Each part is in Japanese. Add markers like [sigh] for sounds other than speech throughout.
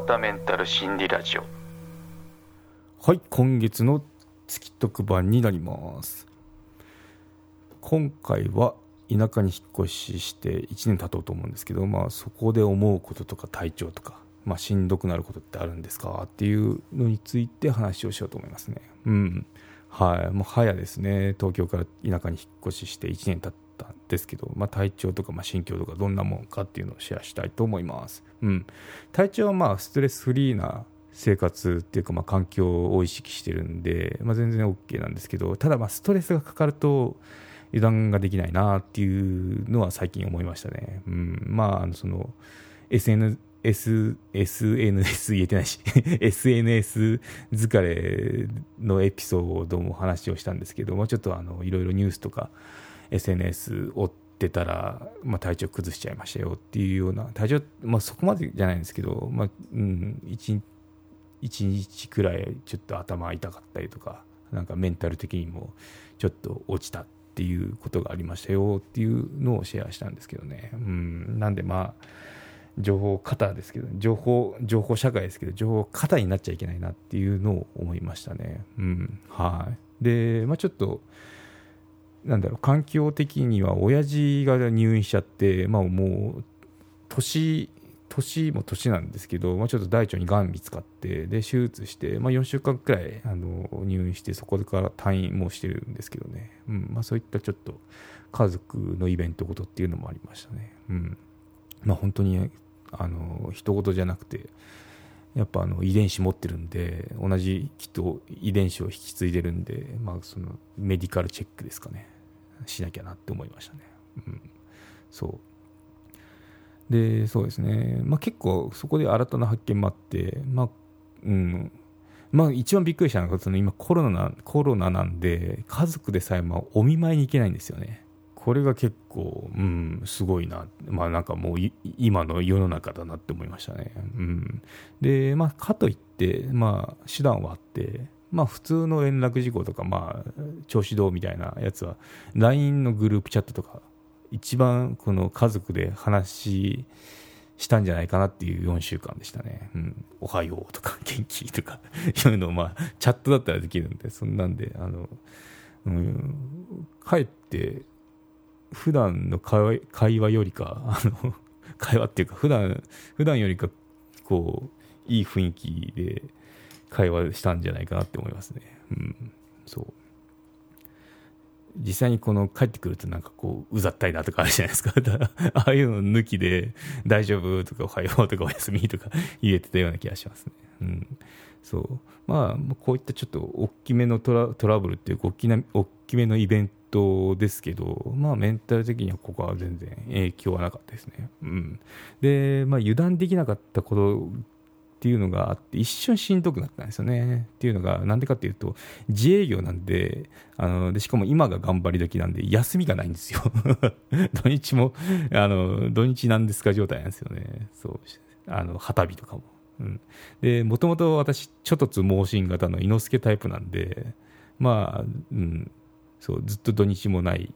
川田メンタル心理ラジオ。はい今月の月特番になります。今回は田舎に引っ越しして1年経とうと思うんですけど、まあ、そこで思うこととか体調とか、まあ、しんどくなることってあるんですか？っていうのについて話をしようと思いますね。うん。はい。もう早ですね。東京から田舎に引っ越しして1年経ったんですけど、まあ、体調とか、まあ、心境とかどんなもんかっていうのをシェアしたいと思います。うん。体調はまあストレスフリーな生活っていうか、まあ、環境を意識してるんで、まあ、全然 OK なんですけどただまあストレスがかかると油断ができないなっていうのは最近思いましたね。うん、まあその SNS S SNS 言えてないし [laughs] SNS 疲れのエピソードも話をしたんですけど、まあ、ちょっとあのいろいろニュースとか SNS 追ってたら、まあ、体調崩しちゃいましたよっていうような体調、まあ、そこまでじゃないんですけど、まあうん、1, 1日くらいちょっと頭痛かったりとかなんかメンタル的にもちょっと落ちたっていうことがありましたよっていうのをシェアしたんですけどね、うん、なんでまあ情報過多ですけど情報情報社会ですけど情報過多になっちゃいけないなっていうのを思いましたね、うん、はい。で、まあ、ちょっとなんだろう環境的には親父が入院しちゃって、まあ、もう年年も年なんですけど、まあ、ちょっと大腸にがん見つかってで手術して、まあ、4週間くらいあの入院してそこから退院もしてるんですけどね、うんまあ、そういったちょっと家族のイベントごとっていうのもありましたね、うん。まあ、本当にあの人事じゃなくてやっぱあの遺伝子持ってるんで同じきっと遺伝子を引き継いでるんで、まあ、そのメディカルチェックですかね。しなきゃなって思いましたね、うん、そう。でそうですね、まあ、結構そこで新たな発見もあって、まあうん。まあ、一番びっくりしたのが今コロナコロナなんで家族でさえもお見舞いに行けないんですよね。これが結構、うん、すごいな、まあ、なんかもう今の世の中だなって思いましたね。うん、で、まあ、かといって、まあ、手段はあって、まあ、普通の連絡事項とか、まあ、調子どうみたいなやつは LINE のグループチャットとか一番この家族で話したんじゃないかなっていう4週間でしたね。うん、おはようとか [laughs] 元気とかいうのをまあチャットだったらできるんで、そんなんで、あの、うん、帰って普段の会話よりか、あの、[laughs] 会話っていうか普段、普段よりかこう、いい雰囲気で会話したんじゃないかなって思いますね。うん、そう。実際にこの帰ってくるとなんかこううざったいなとかあるじゃないですか [laughs] ああいうの抜きで大丈夫とかおはようとかおやすみとか [laughs] 言えてたような気がしますね。うん、そうまあこういったちょっと大きめのトラトラブルっていう大きな大きめのイベントトですけど、まあ、メンタル的にはここは全然影響はなかったですね。うん、で、まあ、油断できなかったことっていうのがあって一瞬しんどくなったんですよね。っていうのがなんでかっていうと自営業なんであのでしかも今が頑張り時なんで休みがないんですよ。[laughs] 土日もあの土日なんですか状態なんですよね。そうあの旗日とかも、でもともと私ちょっとつ盲信型の伊之助タイプなんでまあ、うん、そうずっと土日もない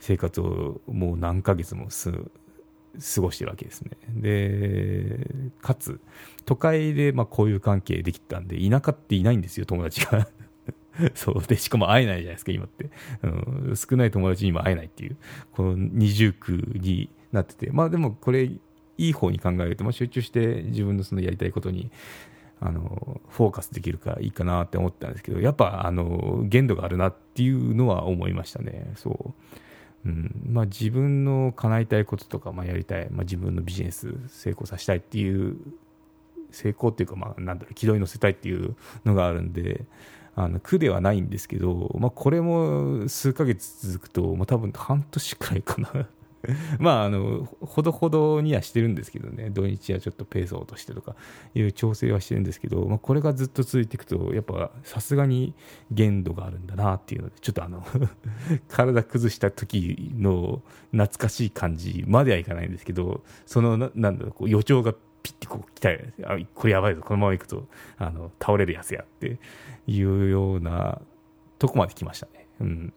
生活をもう何ヶ月もす過ごしてるわけですね。で、かつ、都会でまあ交友関係できたんで、田舎っていないんですよ、友達が。[laughs] そうで、しかも会えないじゃないですか、今って。うん、少ない友達にも会えないっていう、この二重苦になってて、まあでもこれ、いい方に考えると、まあ、集中して自分のそのやりたいことに、あの、フォーカスできるからいいかなって思ったんですけど、やっぱ、あの、限度があるなっていうのは思いましたね、そう。うん。まあ、自分の叶えたいこととか、まあ、やりたい、まあ、自分のビジネス成功させたいっていう成功っていうか、まあ、なんだろう軌道に乗せたいっていうのがあるんであの苦ではないんですけど、まあ、これも数ヶ月続くと、まあ、多分半年くらいかな。[laughs] まあ、あの、ほどほどにはしてるんですけどね、土日はちょっとペースを落としてとかいう調整はしてるんですけど、まあ、これがずっと続いていくと、やっぱさすがに限度があるんだなっていうので、ちょっとあの [laughs] 体崩した時の懐かしい感じまではいかないんですけど、その、ななんだろう、こう予兆がピッてこう来たあこれやばいぞ、このままいくとあの倒れるやつやっていうようなとこまで来ましたね。うん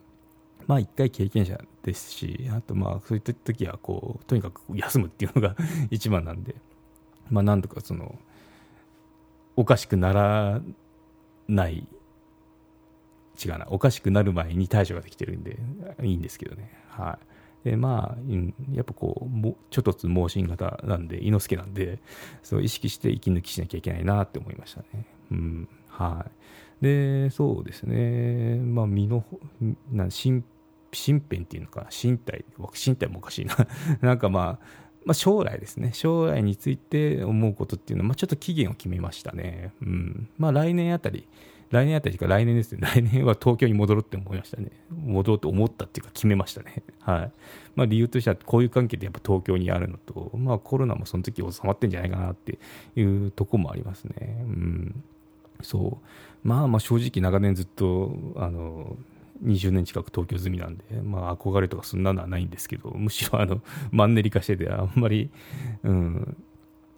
まあ一回経験者ですし、あとまあそういった時はこう、とにかく休むっていうのが [laughs] 一番なんで、まあなんとかその、おかしくならない違うなおかしくなる前に対処ができてるんでいいんですけどね。はい。でまあ、やっぱこうもちょっとつ盲信型なんで猪之助なんでそう意識して息抜きしなきゃいけないなって思いましたね。うん。はい。でそうですね。まあ身のな身身辺っていうのか身体身体もおかしいな [laughs] なんかまあまあ、将来ですね、将来について思うことっていうのは、まあ、ちょっと期限を決めましたね。うん。まあ、来年あたり、来年あたりか来年ですね。[laughs] 来年は東京に戻ろうって思いましたね。戻ろうと思ったっていうか決めましたね。[laughs] はい。まあ理由としては、こういう関係でやっぱ東京にあるのと、まあコロナもその時収まってんじゃないかなっていうとこもありますね。うん。そう。まあまあ正直長年ずっと、あの、20年近く東京済みなんで、まあ憧れとかそんなのはないんですけど、むしろあの、マンネリ化してて、あんまり、うん、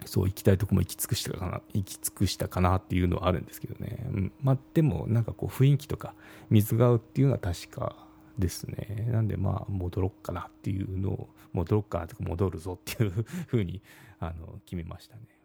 そう行きたいとこも行き尽くしたかな行き尽くしたかなっていうのはあるんですけどね、うん、まあでもなんかこう雰囲気とか水が合うっていうのは確かですね。なんでまあ戻ろっかなっていうのを戻ろっかなとか戻るぞっていうふうにあの決めましたね、